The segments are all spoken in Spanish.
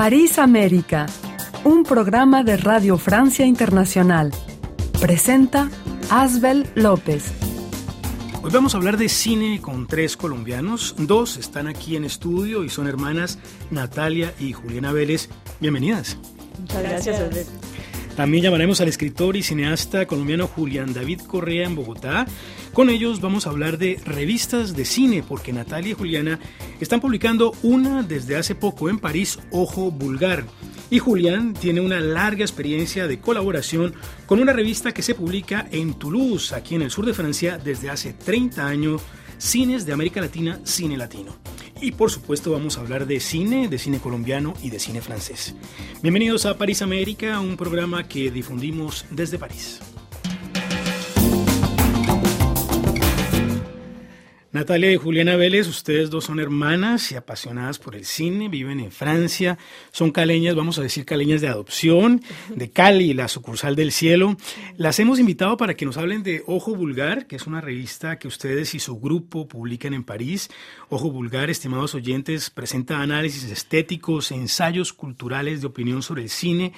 París América, un programa de Radio Francia Internacional. Presenta Asbel López. Hoy vamos a hablar de cine con tres colombianos. Dos están aquí en estudio y son hermanas Natalia y Juliana Vélez. Bienvenidas. Muchas gracias, Asbel. También llamaremos al escritor y cineasta colombiano Julián David Correa en Bogotá. Con ellos vamos a hablar de revistas de cine, porque Natalia y Juliana están publicando una desde hace poco en París, Ojo Vulgar. Y Julián tiene una larga experiencia de colaboración con una revista que se publica en Toulouse, aquí en el sur de Francia, desde hace 30 años, Cines de América Latina, Cine Latino. Y por supuesto vamos a hablar de cine, de cine colombiano y de cine francés. Bienvenidos a París América, un programa que difundimos desde París. Natalia y Juliana Vélez, ustedes dos son hermanas y apasionadas por el cine, viven en Francia, son caleñas, vamos a decir caleñas de adopción, de Cali, la sucursal del cielo. Las hemos invitado para que nos hablen de Ojo Vulgar, que es una revista que ustedes y su grupo publican en París. Ojo Vulgar, estimados oyentes, presenta análisis estéticos, ensayos culturales de opinión sobre el cine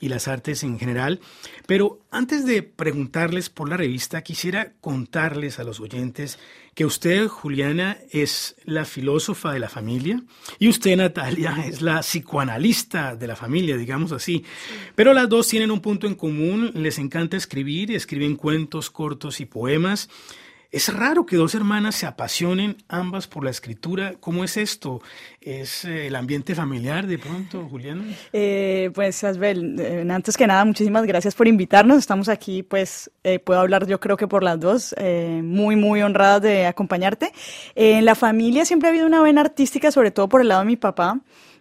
y las artes en general. Pero antes de preguntarles por la revista, quisiera contarles a los oyentes que usted, Juliana, es la filósofa de la familia y usted, Natalia, es la psicoanalista de la familia, digamos así. Pero las dos tienen un punto en común, les encanta escribir, escriben cuentos cortos y poemas. Es raro que dos hermanas se apasionen ambas por la escritura. ¿Cómo es esto? ¿Es eh, el ambiente familiar de pronto, Juliana? Eh, pues, Asbel, eh, antes que nada, muchísimas gracias por invitarnos. Estamos aquí, pues, puedo hablar yo creo que por las dos, muy, muy honradas de acompañarte. en la familia siempre ha habido una vena artística, sobre todo por el lado de mi papá.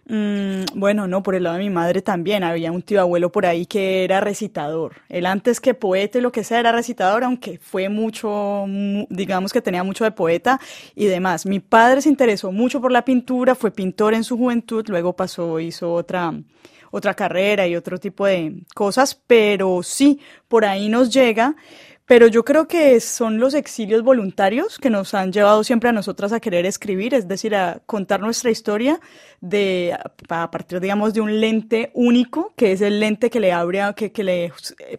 Mm, bueno, no, por el lado de mi madre también. Había un tío abuelo por ahí que era recitador. Él antes que poeta y lo que sea era recitador, aunque fue mucho, digamos que tenía mucho de poeta y demás. Mi padre se interesó mucho por la pintura, fue pintor en su juventud, luego pasó, hizo otra, otra carrera y otro tipo de cosas, pero sí, por ahí nos llega. Pero yo creo que son los exilios voluntarios que nos han llevado siempre a nosotras a querer escribir, es decir, a contar nuestra historia de, a partir, digamos, de un lente único, que es el lente que le abre, que, que le,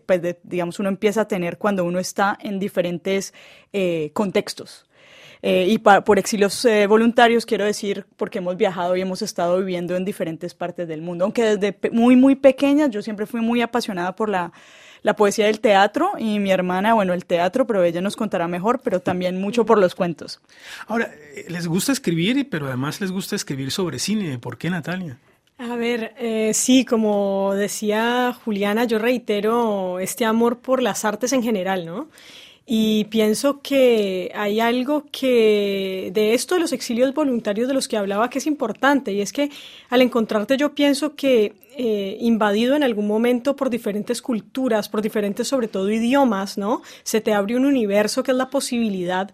pues, digamos, uno empieza a tener cuando uno está en diferentes eh, contextos. Eh, y por exilios eh, voluntarios quiero decir porque hemos viajado y hemos estado viviendo en diferentes partes del mundo. Aunque desde muy, muy pequeña yo siempre fui muy apasionada por la la poesía del teatro y mi hermana, bueno, el teatro, pero ella nos contará mejor, pero también mucho por los cuentos. Ahora, eh, les gusta escribir, pero además les gusta escribir sobre cine. ¿Por qué, Natalia? A ver, eh, sí, como decía Juliana, yo reitero este amor por las artes en general, ¿no? Y pienso que hay algo que de esto de los exilios voluntarios de los que hablaba que es importante y es que al encontrarte yo pienso que eh, invadido en algún momento por diferentes culturas, por diferentes sobre todo idiomas, ¿no? Se te abre un universo que es la posibilidad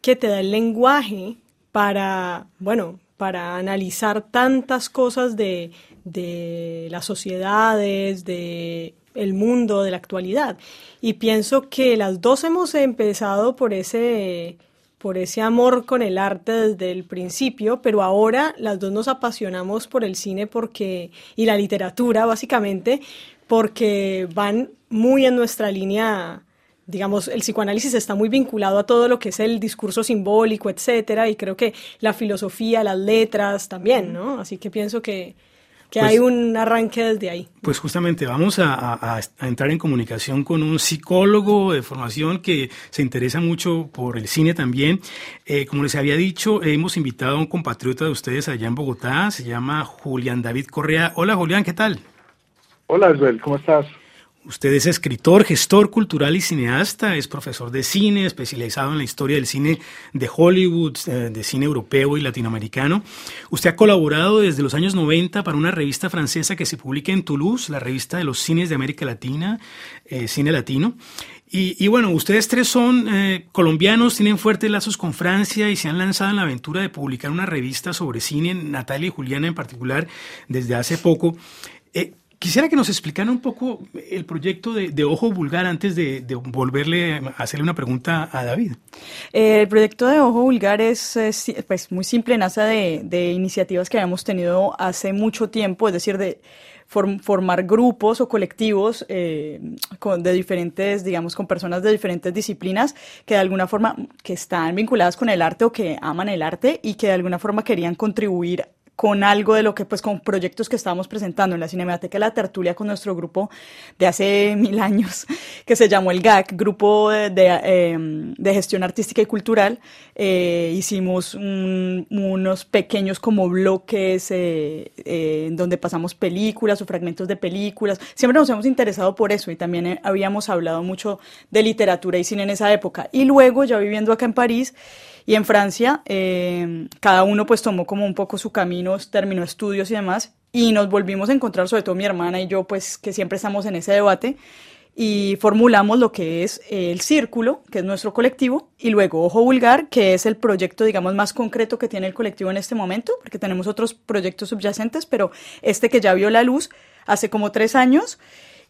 que te da el lenguaje para, bueno, para analizar tantas cosas de, de las sociedades, de el mundo de la actualidad. Y pienso que las dos hemos empezado por ese, por ese amor con el arte desde el principio, pero ahora las dos nos apasionamos por el cine porque, y la literatura básicamente, porque van muy en nuestra línea digamos, el psicoanálisis está muy vinculado a todo lo que es el discurso simbólico, etcétera, y creo que la filosofía, las letras también, ¿no? Así que pienso que, que pues hay un arranque desde ahí. Pues justamente vamos a, entrar en comunicación con un psicólogo de formación que se interesa mucho por el cine también. Eh, como les había dicho, hemos invitado a un compatriota de ustedes allá en Bogotá, se llama Julián David Correa. Hola Julián, ¿qué tal? Hola Isabel, ¿cómo estás? Usted es escritor, gestor cultural y cineasta, es profesor de cine, especializado en la historia del cine de Hollywood, eh, de cine europeo y latinoamericano. Usted ha colaborado desde los años 90 para una revista francesa que se publica en Toulouse, la revista de los cines de América Latina, eh, Cine Latino. Y, bueno, ustedes tres son eh, colombianos, tienen fuertes lazos con Francia y se han lanzado en la aventura de publicar una revista sobre cine, Natalia y Juliana en particular, desde hace poco. Quisiera que nos explicara un poco el proyecto de, Ojo Vulgar antes de, volverle a hacerle una pregunta a David. Eh, el proyecto de Ojo Vulgar es, pues, muy simple, nace de, iniciativas que habíamos tenido hace mucho tiempo, es decir, de formar grupos o colectivos eh, con, de diferentes, digamos, con personas de diferentes disciplinas que de alguna forma que están vinculadas con el arte o que aman el arte y que de alguna forma querían contribuir con algo de lo que, pues, con proyectos que estábamos presentando en la Cinemateca La Tertulia con nuestro grupo de hace mil años, que se llamó el GAC, Grupo de, em, Gestión Artística y Cultural. Eh, hicimos unos pequeños como bloques eh, eh, donde pasamos películas o fragmentos de películas. Siempre nos hemos interesado por eso y también habíamos hablado mucho de literatura y cine en esa época. Y luego, ya viviendo acá en París, y en Francia, eh, cada uno pues tomó como un poco su camino, terminó estudios y demás, y nos volvimos a encontrar, sobre todo mi hermana y yo, pues que siempre estamos en ese debate, y formulamos lo que es el círculo, que es nuestro colectivo, y luego Ojo Vulgar, que es el proyecto, digamos, más concreto que tiene el colectivo en este momento, porque tenemos otros proyectos subyacentes, pero este que ya vio la luz hace como tres años,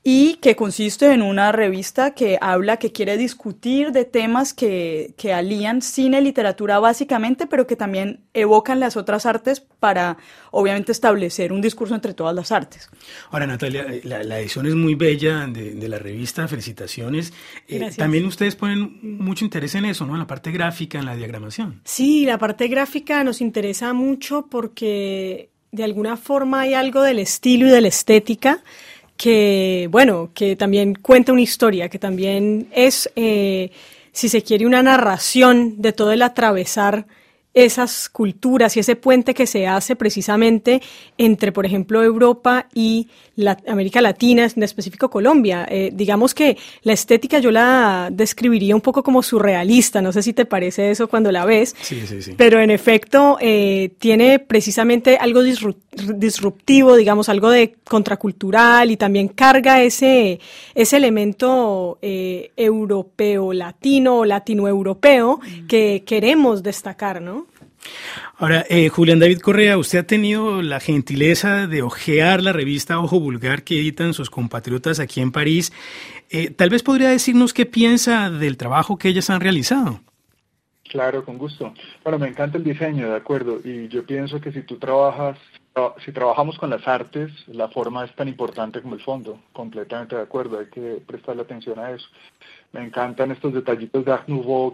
y que consiste en una revista que habla, que quiere discutir de temas que, que, alían cine, literatura básicamente, pero que también evocan las otras artes para, obviamente, establecer un discurso entre todas las artes. Ahora, Natalia, eh, la, edición es muy bella de, la revista, felicitaciones. Eh, también ustedes ponen mucho interés en eso, ¿no? En la parte gráfica, en la diagramación. Sí, la parte gráfica nos interesa mucho porque de alguna forma hay algo del estilo y de la estética que, bueno, que también cuenta una historia, que también es, eh, si se quiere, una narración de todo el atravesar esas culturas y ese puente que se hace precisamente entre, por ejemplo, Europa y la América Latina, en específico Colombia. Eh, digamos que la estética yo la describiría un poco como surrealista, no sé si te parece eso cuando la ves, sí, sí, sí. pero en efecto eh, tiene precisamente algo disruptivo, digamos, algo de contracultural y también carga ese, ese elemento eh, europeo, latino o latinoeuropeo mm. que queremos destacar, ¿no? Ahora, eh, Julián David Correa, usted ha tenido la gentileza de ojear la revista Ojo Vulgar que editan sus compatriotas aquí en París. Eh, tal vez podría decirnos qué piensa del trabajo que ellas han realizado. Claro, con gusto. Bueno, me encanta el diseño, de acuerdo, y yo pienso que si tú trabajas, si trabajamos con las artes, la forma es tan importante como el fondo, completamente de acuerdo, hay que prestarle atención a eso. Me encantan estos detallitos de Art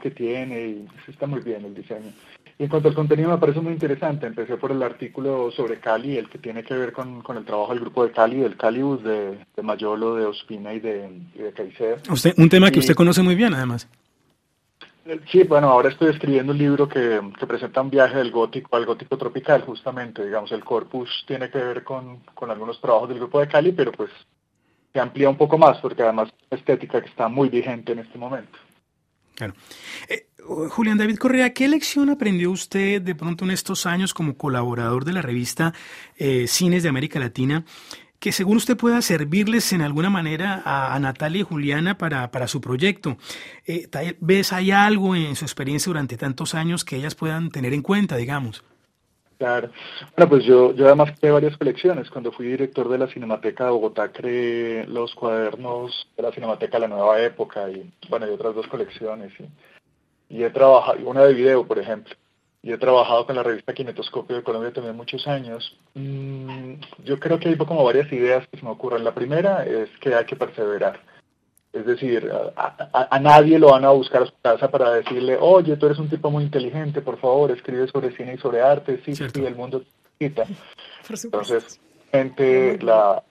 que tiene y está muy bien el diseño. Y en cuanto al contenido me parece muy interesante. Empecé por el artículo sobre Cali, el que tiene que ver con, el trabajo del grupo de Cali, del Calibus, de, de Mayolo, de Ospina y de, de Caicedo. Usted, un tema que usted conoce muy bien, además. Sí, bueno, ahora estoy escribiendo un libro que, que, presenta un viaje del gótico al gótico tropical, justamente, digamos, el corpus tiene que ver con, con algunos trabajos del grupo de Cali, pero pues se amplía un poco más, porque además es estética que está muy vigente en este momento. Claro. Eh, Julián David Correa, ¿qué lección aprendió usted de pronto en estos años como colaborador de la revista eh, Cines de América Latina? que según usted pueda servirles en alguna manera a, Natalia y Juliana para, su proyecto. Eh, ¿Ves hay algo en su experiencia durante tantos años que ellas puedan tener en cuenta, digamos? Claro. Bueno, pues yo, yo además creé varias colecciones. Cuando fui director de la Cinemateca de Bogotá, creé los cuadernos de la Cinemateca la Nueva Época y, bueno, y otras dos colecciones. Y, y he trabajado, una de video, por ejemplo. Y he trabajado con la revista Kinetoscopio de Colombia también muchos años. Mm, yo creo que hay como varias ideas que se me ocurren. La primera es que hay que perseverar es decir, a, nadie lo van a buscar a su casa para decirle, oye, tú eres un tipo muy inteligente, por favor, escribe sobre cine y sobre arte, sí, sí, el mundo quita. Entonces, gente, la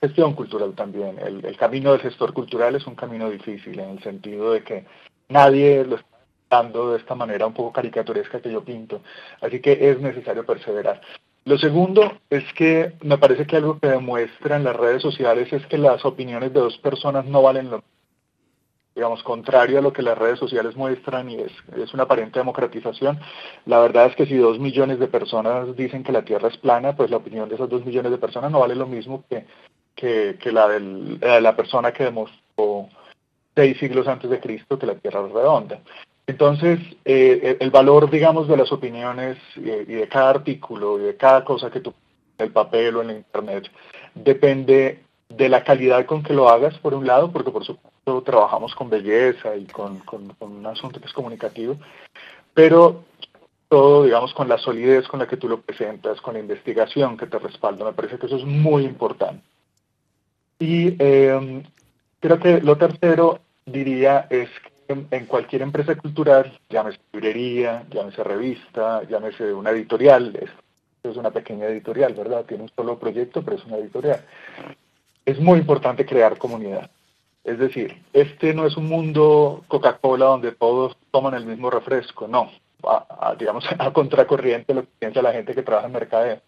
gestión cultural también, el, camino del gestor cultural es un camino difícil en el sentido de que nadie lo está dando de esta manera un poco caricaturesca que yo pinto. Así que es necesario perseverar. Lo segundo es que me parece que algo que demuestran las redes sociales es que las opiniones de dos personas no valen lo digamos, contrario a lo que las redes sociales muestran y es, es una aparente democratización. La verdad es que si dos millones de personas dicen que la Tierra es plana, pues la opinión de esas dos millones de personas no vale lo mismo que, que, la de la persona que demostró seis siglos antes de Cristo que la Tierra es redonda. Entonces, eh, el valor, digamos, de las opiniones y de, cada artículo y de cada cosa que tú, en el papel o en la internet, depende de la calidad con que lo hagas, por un lado, porque por supuesto trabajamos con belleza y con, con, un asunto que es comunicativo, pero todo, digamos, con la solidez con la que tú lo presentas, con la investigación que te respalda. Me parece que eso es muy importante. Y eh, creo que lo tercero, diría, es que en cualquier empresa cultural, llámese librería, llámese revista, llámese una editorial, es una pequeña editorial, ¿verdad? Tiene un solo proyecto, pero es una editorial es muy importante crear comunidad. Es decir, este no es un mundo Coca-Cola donde todos toman el mismo refresco, no. Digamos, a contracorriente lo que piensa la gente que trabaja en mercadeo.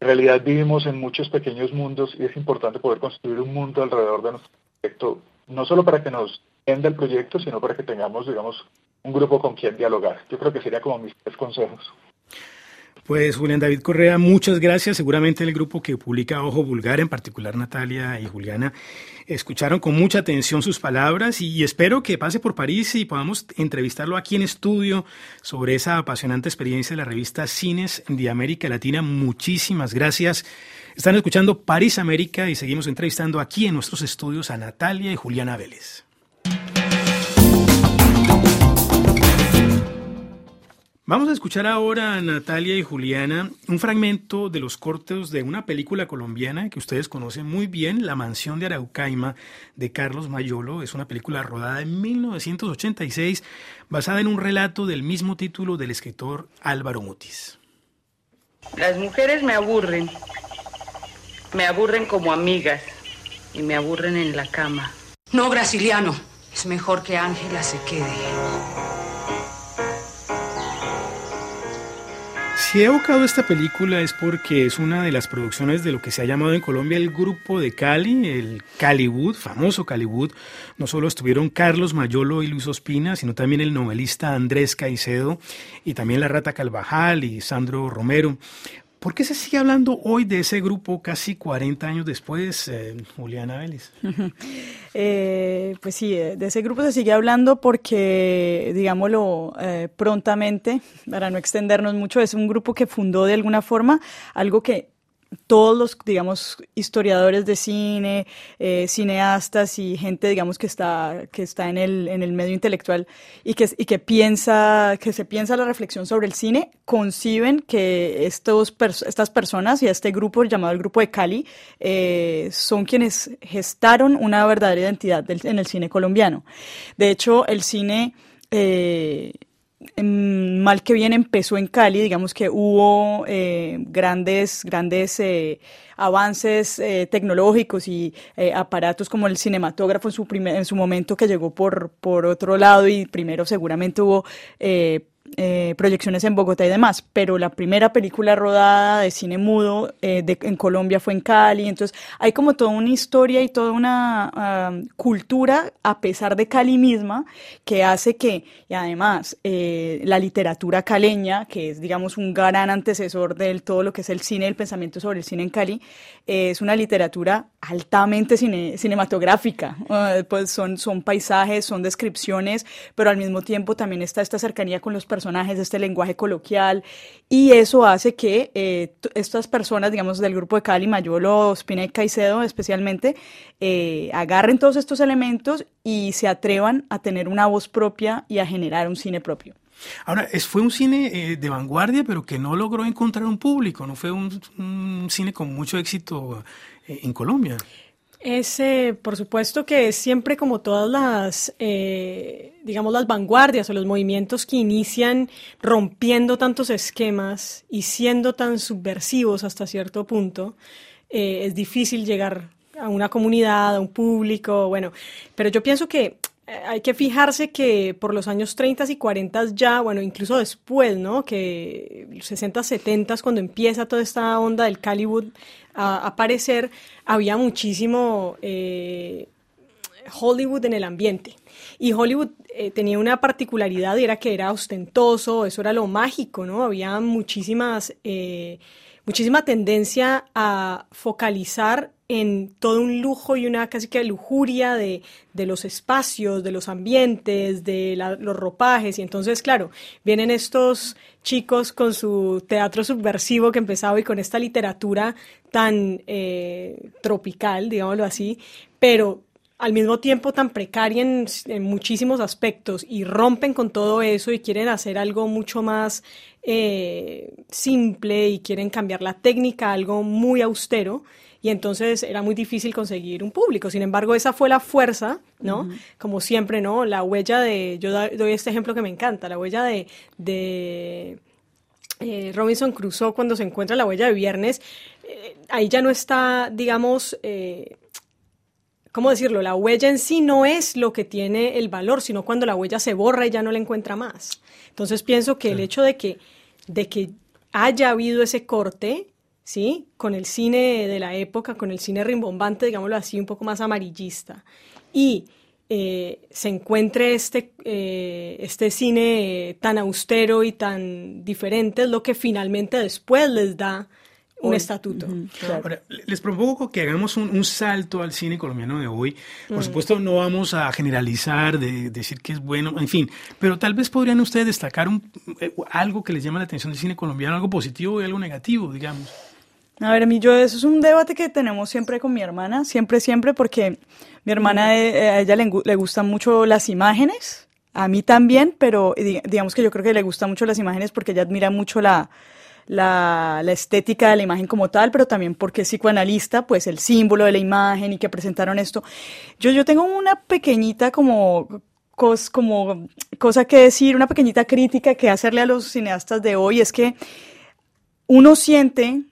En realidad vivimos en muchos pequeños mundos y es importante poder construir un mundo alrededor de nuestro proyecto, no solo para que nos entienda el proyecto, sino para que tengamos, digamos, un grupo con quien dialogar. Yo creo que sería como mis tres consejos. Pues Julián David Correa, muchas gracias. Seguramente el grupo que publica Ojo Vulgar, en particular Natalia y Juliana, escucharon con mucha atención sus palabras y espero que pase por París y podamos entrevistarlo aquí en estudio sobre esa apasionante experiencia de la revista Cines de América Latina. Muchísimas gracias. Están escuchando París América y seguimos entrevistando aquí en nuestros estudios a Natalia y Juliana Vélez. Vamos a escuchar ahora a Natalia y Juliana un fragmento de los cortes de una película colombiana que ustedes conocen muy bien, La Mansión de Araucaima, de Carlos Mayolo. Es una película rodada en 1986, basada en un relato del mismo título del escritor Álvaro Mutis. Las mujeres me aburren. Me aburren como amigas y me aburren en la cama. No, Graciliano. Es mejor que Ángela se quede. Si he evocado esta película es porque es una de las producciones de lo que se ha llamado en Colombia el Grupo de Cali, el Caliwood, famoso Caliwood. No solo estuvieron Carlos Mayolo y Luis Ospina, sino también el novelista Andrés Caicedo y también la Rata Calvajal y Sandro Romero. ¿Por qué se sigue hablando hoy de ese grupo casi 40 años después, eh, Juliana Vélez? Eh, pues sí, eh, de ese grupo se sigue hablando porque, digámoslo prontamente, para no extendernos mucho, es un grupo que fundó de alguna forma algo que todos los, digamos, historiadores de cine, eh, cineastas y gente, digamos, que está, que está en, el, en el medio intelectual y que, y que piensa, que se piensa la reflexión sobre el cine, conciben que estos, estas personas y este grupo llamado el Grupo de Cali eh, son quienes gestaron una verdadera identidad en el cine colombiano. De hecho, el cine... Eh, mal que bien empezó en Cali, digamos que hubo eh, grandes, grandes eh, avances eh, tecnológicos y aparatos como el cinematógrafo en su, primer, en su momento que llegó por, por otro lado y primero seguramente hubo eh, proyecciones en Bogotá y demás, pero la primera película rodada de cine mudo eh, en Colombia fue en Cali, entonces hay como toda una historia y toda una cultura a pesar de Cali misma que hace que, y además eh, la literatura caleña, que es digamos un gran antecesor de todo lo que es el cine, el pensamiento sobre el cine en Cali, es una literatura altamente cinematográfica, pues son, son paisajes, son descripciones, pero al mismo tiempo también está esta cercanía con los personajes personajes, este lenguaje coloquial, y eso hace que eh, estas personas, digamos, del grupo de Cali, Mayolo, Spina Caicedo especialmente, eh, agarren todos estos elementos y se atrevan a tener una voz propia y a generar un cine propio. Ahora, fue un cine eh, de vanguardia, pero que no logró encontrar un público, no fue un cine con mucho éxito en Colombia. Es, por supuesto que siempre como todas las, eh, digamos, las vanguardias o los movimientos que inician rompiendo tantos esquemas y siendo tan subversivos hasta cierto punto, eh, es difícil llegar a una comunidad, a un público, bueno, pero yo pienso que hay que fijarse que por los años 30 y 40 ya, bueno, incluso después, ¿no? Que 60, 70 cuando empieza toda esta onda del Caliwood a aparecer, había muchísimo eh, Hollywood en el ambiente. Y Hollywood eh, tenía una particularidad y era que era ostentoso, eso era lo mágico, ¿no? Había muchísimas muchísima tendencia a focalizar en todo un lujo y una casi que lujuria de, los espacios, de los ambientes, de los ropajes. Y entonces, claro, vienen estos chicos con su teatro subversivo que empezaba y con esta literatura tan eh, tropical, digámoslo así, pero al mismo tiempo tan precaria en, muchísimos aspectos y rompen con todo eso y quieren hacer algo mucho más eh, simple y quieren cambiar la técnica a algo muy austero y entonces era muy difícil conseguir un público. Sin embargo, esa fue la fuerza, ¿no? Como siempre, ¿no? La huella de, yo doy este ejemplo que me encanta, la huella de, de eh, Robinson Crusoe cuando se encuentra la huella de viernes, eh, ahí ya no está, digamos, ¿cómo decirlo? La huella en sí no es lo que tiene el valor, sino cuando la huella se borra y ya no la encuentra más. Entonces pienso que el hecho de que, de que haya habido ese corte, ¿sí? Con el cine de la época, con el cine rimbombante, digámoslo así, un poco más amarillista, y eh, se encuentre este, eh, este cine tan austero y tan diferente, es lo que finalmente después les da un estatuto. les propongo que hagamos un, salto al cine colombiano de hoy. Por mm. supuesto, no vamos a generalizar, de, decir que es bueno, en fin, pero tal vez podrían ustedes destacar un, eh, algo que les llama la atención del cine colombiano, algo positivo y algo negativo, digamos. A ver, a mí yo, eso es un debate que tenemos siempre con mi hermana, siempre, siempre, porque mi hermana, eh, a ella le, le gustan mucho las imágenes, a mí también, pero digamos que yo creo que le gustan mucho las imágenes porque ella admira mucho la, la, estética de la imagen como tal, pero también porque es psicoanalista, pues el símbolo de la imagen y que presentaron esto. Yo, yo tengo una pequeñita como, como cosa que decir, una pequeñita crítica que hacerle a los cineastas de hoy, es que uno siente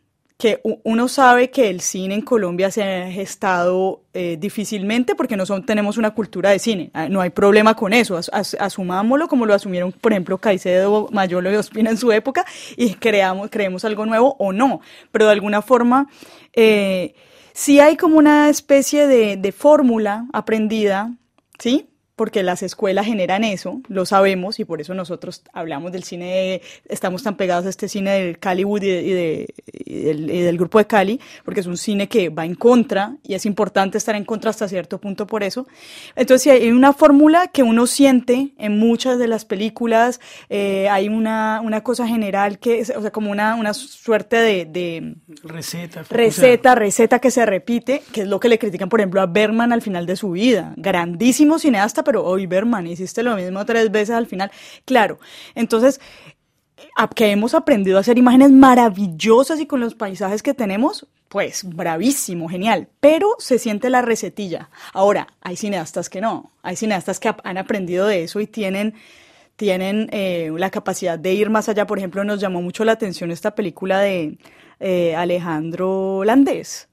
que uno sabe que el cine en Colombia se ha gestado eh, difícilmente porque no son, tenemos una cultura de cine, ah, no hay problema con eso, asumámoslo como lo asumieron, por ejemplo, Caicedo, Mayolo y Ospina en su época y creamos, creemos algo nuevo o no, pero de alguna forma eh, sí hay como una especie de, de fórmula aprendida, ¿sí? Porque las escuelas generan eso, lo sabemos, y por eso nosotros hablamos del cine, estamos tan pegados a este cine del Caliwood y, de, del, grupo de Cali, porque es un cine que va en contra, y es importante estar en contra hasta cierto punto por eso. Entonces, hay una fórmula que uno siente en muchas de las películas, eh, hay una, una cosa general que es, o sea, como una, una suerte de... receta. Receta, receta que se repite, que es lo que le critican, por ejemplo, a Berman al final de su vida. Grandísimo cineasta, pero hoy Berman, hiciste lo mismo tres veces al final. Claro, entonces, que hemos aprendido a hacer imágenes maravillosas y con los paisajes que tenemos, pues bravísimo, genial, pero se siente la recetilla. Ahora, hay cineastas que no, hay cineastas que han aprendido de eso y tienen tienen eh, la capacidad de ir más allá. Por ejemplo, nos llamó mucho la atención esta película de eh, Alejandro Landés,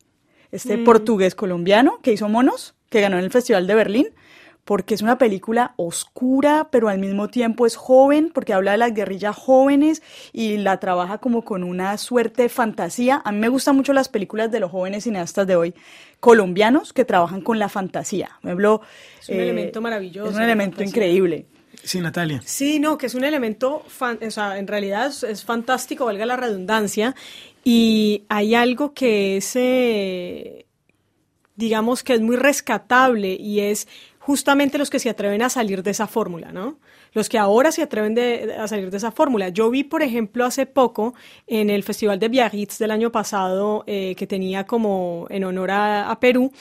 este mm. portugués colombiano que hizo Monos, que ganó en el Festival de Berlín porque es una película oscura, pero al mismo tiempo es joven, porque habla de las guerrillas jóvenes y la trabaja como con una suerte de fantasía. A mí me gustan mucho las películas de los jóvenes cineastas de hoy, colombianos, que trabajan con la fantasía. es un elemento maravilloso. Es un elemento increíble. Sí, Natalia. Sí, no, que es un elemento, o sea, en realidad es, fantástico, valga la redundancia, y hay algo que es, eh, digamos, que es muy rescatable y es justamente los que se atreven a salir de esa fórmula, ¿no? Los que ahora se atreven a salir de esa fórmula. Yo vi, por ejemplo, hace poco en el Festival de Biarritz del año pasado, eh, que tenía como en honor a, Perú,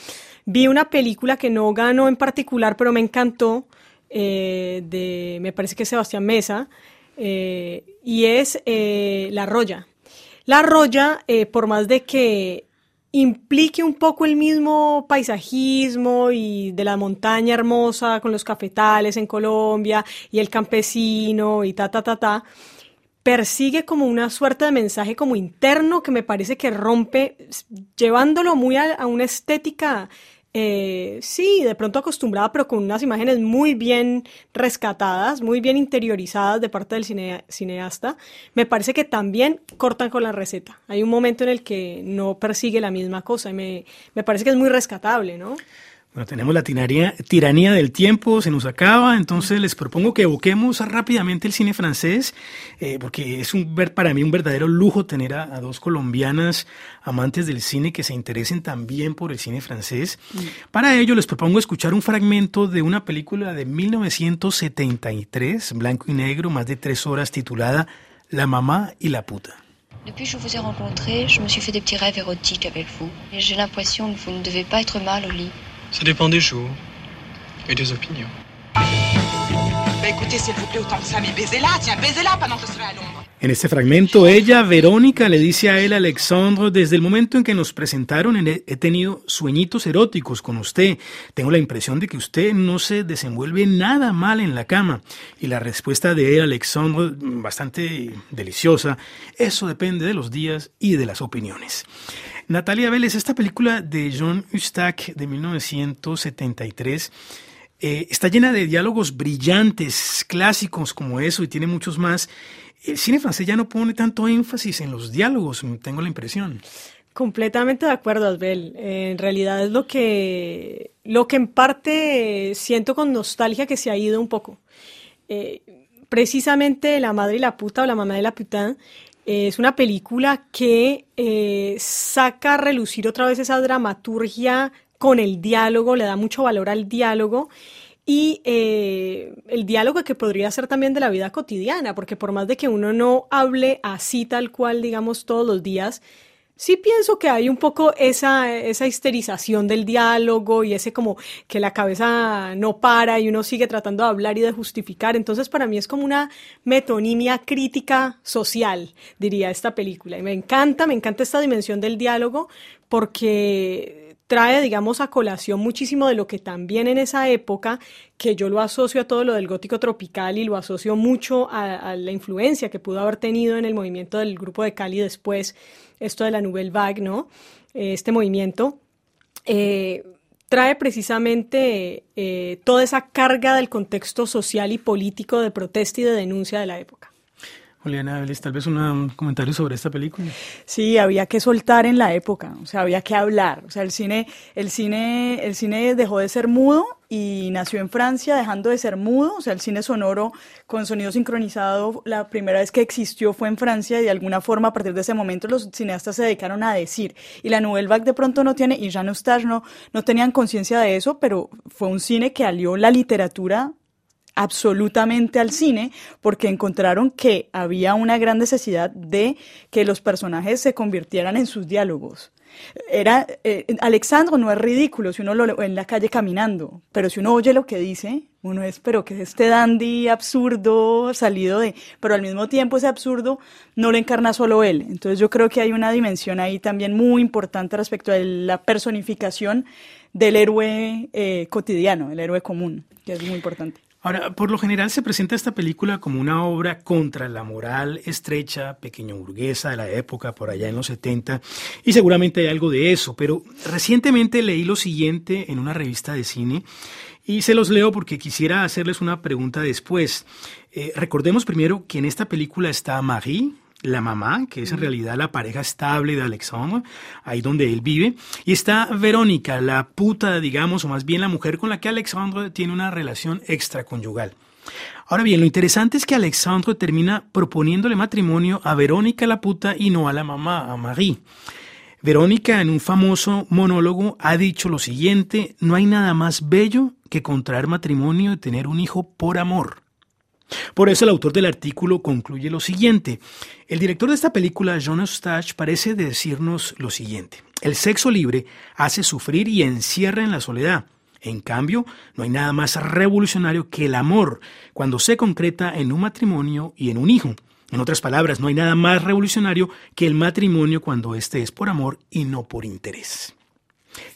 vi una película que no ganó en particular, pero me encantó, eh, de, me parece que Sebastián Mesa, eh, y es La Roya. La Roya, por más de que implique un poco el mismo paisajismo y de la montaña hermosa con los cafetales en Colombia y el campesino y ta, ta, ta, ta, persigue como una suerte de mensaje como interno que me parece que rompe, llevándolo muy a, a una estética eh, sí, de pronto acostumbrada, pero con unas imágenes muy bien rescatadas, muy bien interiorizadas de parte del cineasta, me parece que también cortan con la receta. Hay un momento en el que no persigue la misma cosa y me, me parece que es muy rescatable, ¿no? Bueno, tenemos la tiranía, tiranía del tiempo, se nos acaba, entonces les propongo que evoquemos rápidamente el cine francés, eh, porque es un, para mí un verdadero lujo tener a, dos colombianas amantes del cine que se interesen también por el cine francés. Mm. Para ello les propongo escuchar un fragmento de una película de 1973, blanco y negro, más de tres horas, titulada La mamá y la puta. Depuis que je vous ai rencontré, je me suis fait des petits rêves érotiques avec vous. Et j'ai l'impression que vous ne devez pas être mal au lit. Ça dépend des jours et des opinions. En este fragmento, ella, Verónica, le dice a él, Alexandre, desde el momento en que nos presentaron, he tenido sueñitos eróticos con usted. Tengo la impresión de que usted no se desenvuelve nada mal en la cama. Y la respuesta de él, Alexandre, bastante deliciosa, eso depende de los días y de las opiniones. Natalia Vélez, esta película de John Ustack de 1973 eh, está llena de diálogos brillantes, clásicos como eso, y tiene muchos más el cine francés ya no pone tanto énfasis en los diálogos, tengo la impresión. Completamente de acuerdo, Asbel. En realidad es lo que, lo que en parte siento con nostalgia que se ha ido un poco. Eh, precisamente La madre y la puta o La mamá de la puta es una película que eh, saca a relucir otra vez esa dramaturgia con el diálogo, le da mucho valor al diálogo y eh, el diálogo que podría ser también de la vida cotidiana, porque por más de que uno no hable así tal cual, digamos, todos los días, sí pienso que hay un poco esa, esa histerización del diálogo y ese como que la cabeza no para y uno sigue tratando de hablar y de justificar. Entonces para mí es como una metonimia crítica social, diría esta película. Y me encanta, me encanta esta dimensión del diálogo porque trae, digamos, a colación muchísimo de lo que también en esa época, que yo lo asocio a todo lo del gótico tropical y lo asocio mucho a, la influencia que pudo haber tenido en el movimiento del grupo de Cali después, esto de la Nouvelle Vague, ¿no? Eh, este movimiento. Eh, trae precisamente eh, toda esa carga del contexto social y político de protesta y de denuncia de la época. Juliana tal vez un comentario sobre esta película. Sí, había que soltar en la época, o sea, había que hablar. O sea, el cine, el cine, el cine dejó de ser mudo y nació en Francia dejando de ser mudo, o sea, el cine sonoro con sonido sincronizado, la primera vez que existió fue en Francia y de alguna forma a partir de ese momento los cineastas se dedicaron a decir. Y la Nouvelle Vague de pronto no tiene, y Jean Eustache no, no tenían conciencia de eso, pero fue un cine que alió la literatura absolutamente al cine porque encontraron que había una gran necesidad de que los personajes se convirtieran en sus diálogos. Era eh, Alexandro no es ridículo si uno lo ve en la calle caminando, pero si uno oye lo que dice, uno es, pero que es este dandy absurdo salido de, pero al mismo tiempo ese absurdo no lo encarna solo él. Entonces yo creo que hay una dimensión ahí también muy importante respecto a la personificación del héroe eh, cotidiano, el héroe común, que es muy importante. Ahora, por lo general se presenta esta película como una obra contra la moral estrecha, pequeño burguesa de la época, por allá en los 70, y seguramente hay algo de eso, pero recientemente leí lo siguiente en una revista de cine y se los leo porque quisiera hacerles una pregunta después. Eh, recordemos primero que en esta película está Marie, la mamá, que es en realidad la pareja estable de Alexandre, ahí donde él vive, y está Verónica, la puta, digamos, o más bien la mujer con la que Alexandre tiene una relación extraconyugal. Ahora bien, lo interesante es que Alexandre termina proponiéndole matrimonio a Verónica la puta y no a la mamá, a Marie. Verónica en un famoso monólogo ha dicho lo siguiente, no hay nada más bello que contraer matrimonio y tener un hijo por amor. Por eso el autor del artículo concluye lo siguiente. El director de esta película, John Eustache, parece decirnos lo siguiente. El sexo libre hace sufrir y encierra en la soledad. En cambio, no hay nada más revolucionario que el amor cuando se concreta en un matrimonio y en un hijo. En otras palabras, no hay nada más revolucionario que el matrimonio cuando éste es por amor y no por interés.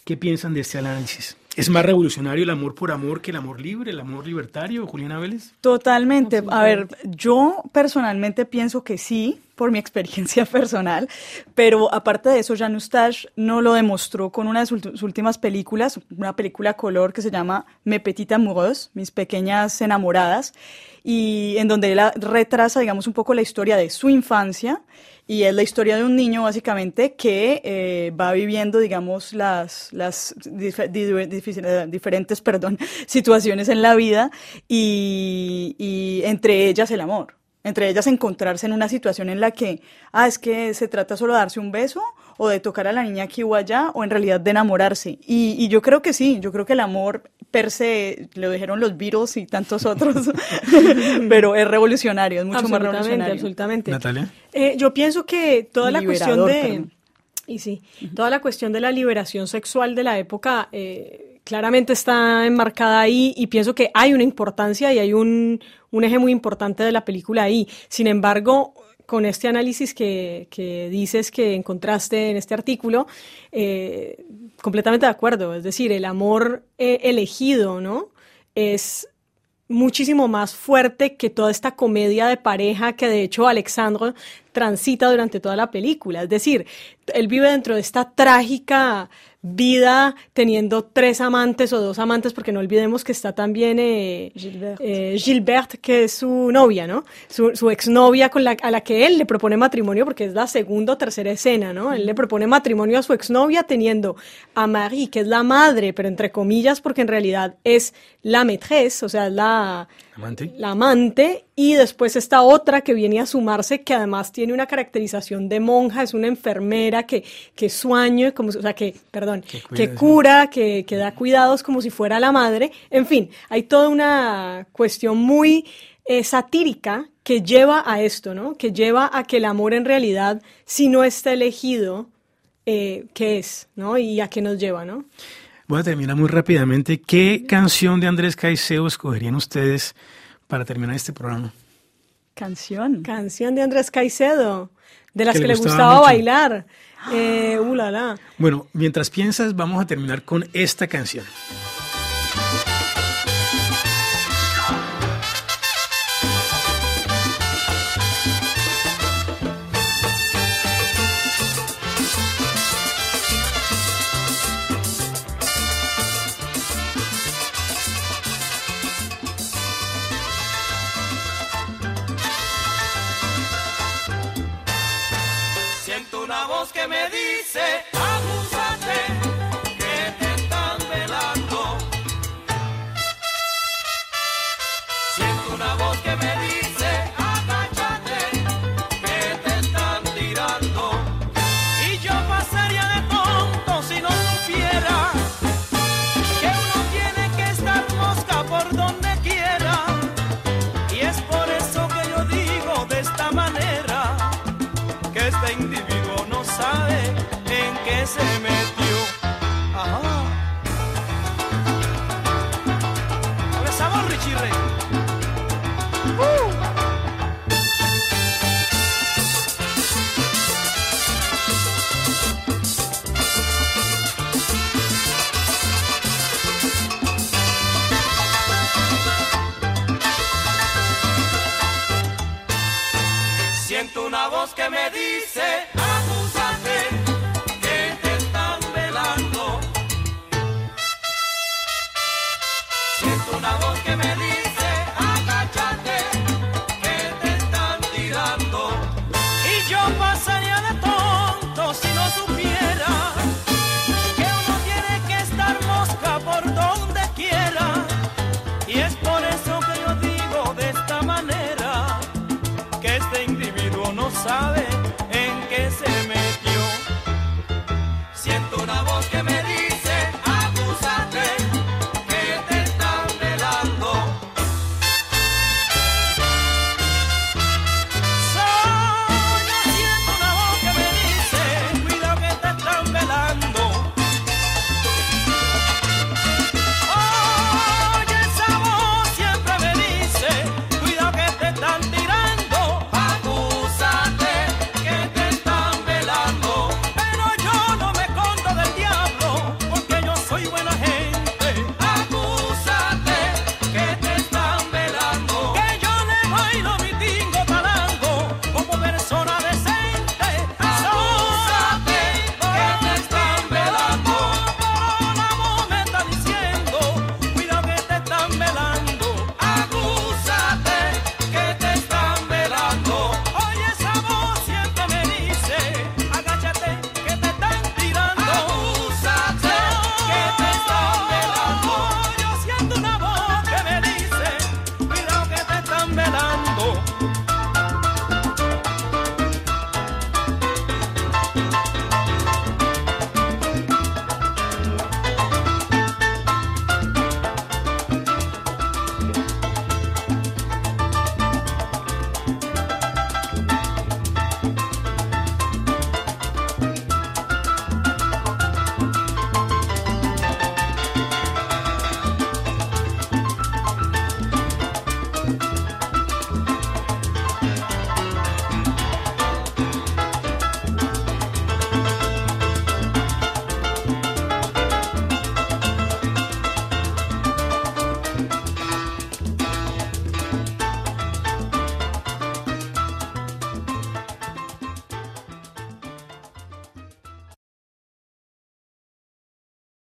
¿Qué piensan de este análisis? ¿Es más revolucionario el amor por amor que el amor libre, el amor libertario, Juliana Vélez? Totalmente. A ver, yo personalmente pienso que sí, por mi experiencia personal, pero aparte de eso, Jan Eustache no lo demostró con una de sus últimas películas, una película color que se llama Me Petite Amoureuse, Mis Pequeñas Enamoradas, y en donde él retrasa, digamos, un poco la historia de su infancia y es la historia de un niño básicamente que eh, va viviendo, digamos, las, las diferentes perdón, situaciones en la vida y, y entre ellas el amor entre ellas encontrarse en una situación en la que, ah, es que se trata solo de darse un beso o de tocar a la niña aquí o allá o en realidad de enamorarse. Y, y yo creo que sí, yo creo que el amor per se, lo dijeron los Beatles y tantos otros, pero es revolucionario, es mucho más revolucionario. Absolutamente, Natalia. Eh, yo pienso que toda la cuestión de... Y sí, toda la cuestión de la liberación sexual de la época... Eh, claramente está enmarcada ahí y pienso que hay una importancia y hay un, un eje muy importante de la película ahí. Sin embargo, con este análisis que, que, dices que encontraste en este artículo, eh, completamente de acuerdo. Es decir, el amor eh, elegido, ¿no? Es muchísimo más fuerte que toda esta comedia de pareja que de hecho Alexandro transita durante toda la película. Es decir, él vive dentro de esta trágica vida teniendo tres amantes o dos amantes, porque no olvidemos que está también eh, eh, Gilbert. que es su novia, ¿no? Su, su exnovia con la, a la que él le propone matrimonio, porque es la segunda o tercera escena, ¿no? Él le propone matrimonio a su exnovia teniendo a Marie, que es la madre, pero entre comillas, porque en realidad es la maîtresse, o sea, la amante. la amante, y después esta otra que viene a sumarse, que además tiene una caracterización de monja, es una enfermera que, que sueña, como, o sea, que, perdón, que, cura, que, que, da cuidados como si fuera la madre. En fin, hay toda una cuestión muy eh, satírica que lleva a esto, ¿no? Que lleva a que el amor en realidad, si no está elegido, eh, ¿qué es? ¿No? Y a qué nos lleva, ¿no? Voy a terminar muy rápidamente. ¿Qué canción de Andrés Caicedo escogerían ustedes para terminar este programa? Canción. Canción de Andrés Caicedo, de las que, le gustaba, bailar. Eh. Bueno, mientras piensas, vamos a terminar con esta canción. Voz que me dice,